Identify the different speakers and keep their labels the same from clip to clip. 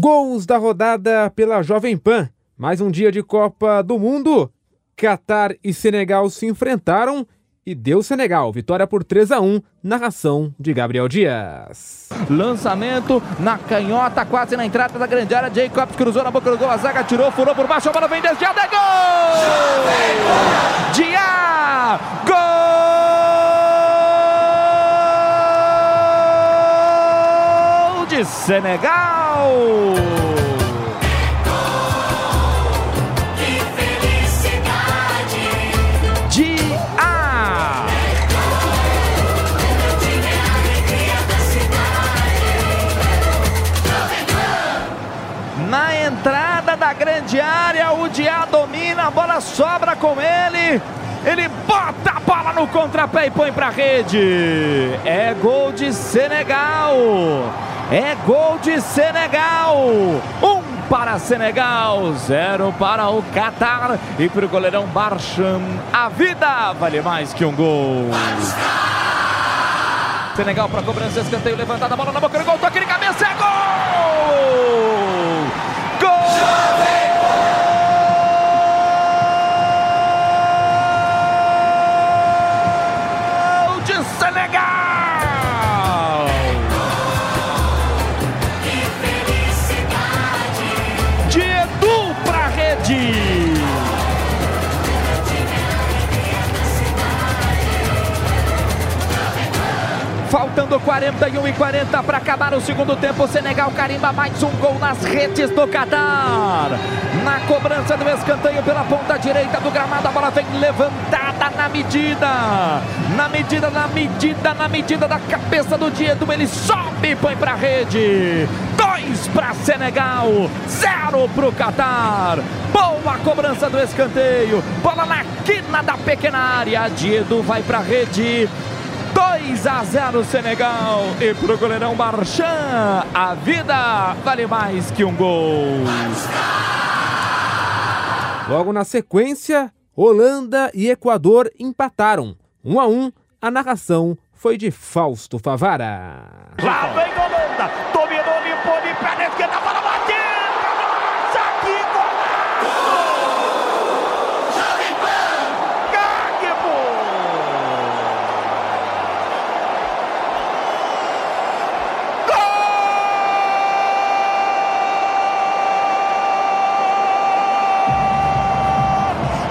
Speaker 1: Gols da rodada pela Jovem Pan. Mais um dia de Copa do Mundo. Catar e Senegal se enfrentaram e deu Senegal. Vitória por 3 a 1 narração de Gabriel Dias.
Speaker 2: Lançamento na canhota, quase na entrada da grande área. Jacobs cruzou na boca do gol, a zaga tirou, furou por baixo, a bola vem desviada, é gol! Gol de Senegal! Na entrada da grande área, o Diá domina, a bola sobra com ele. Ele bota a bola no contrapé e põe para rede. É gol de Senegal. É gol de Senegal. Um para Senegal, zero para o Catar e para o goleirão Barcham. A vida vale mais que um gol. Senegal para cobrança, escanteio levantada, a bola na boca do gol, toque de cabeça, é gol! Faltando 41 e 40 para acabar o segundo tempo. O Senegal carimba mais um gol nas redes do Catar. Na cobrança do escanteio pela ponta direita do gramado, a bola vem levantada na medida. Na medida, na medida, na medida da cabeça do Diedo. Ele sobe e põe para a rede. Dois para Senegal, zero para o Catar. Boa cobrança do escanteio. Bola na quina da pequena área. Diedo vai para a rede. 2 a 0 Senegal e pro goleirão Marchand a vida vale mais que um gol.
Speaker 1: Logo na sequência, Holanda e Equador empataram. 1 um a 1. Um, a narração foi de Fausto Favara.
Speaker 3: Lá vem Holanda,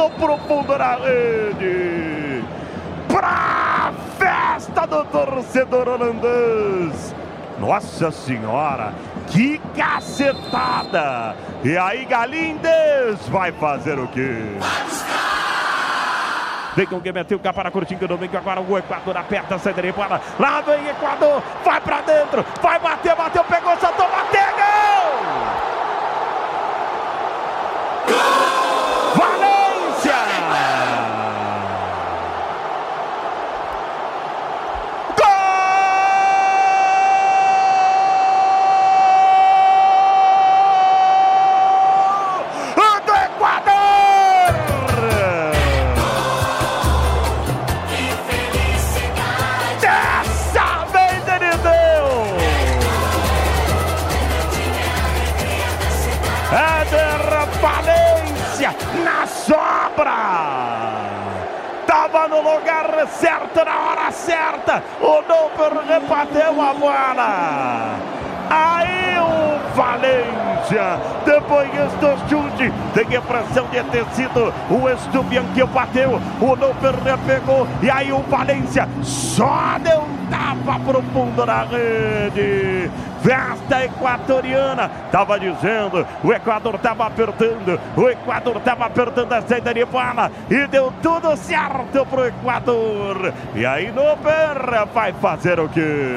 Speaker 3: chupaço pro fundo da rede. Pra festa do torcedor holandês. Nossa Senhora, que cacetada! E aí, Galindes vai fazer o quê? Vem com quem meteu o para curtinho domingo. Agora o Equador aperta, saída de bola. Lá vem Equador. Vai pra dentro. Vai bater, bateu, pegou, soltou, na sobra. Tava no lugar certo, na hora certa. O Doper rebateu a bola. Aí o Valência, depois do chute, tem a impressão de ter sido o Estupian que bateu. O Doper pegou e aí o Valência só deu um tapa pro fundo da rede. Festa equatoriana, estava dizendo, o Equador estava apertando, o Equador estava apertando a saída de bola e deu tudo certo pro Equador. E aí no Perra vai fazer o quê?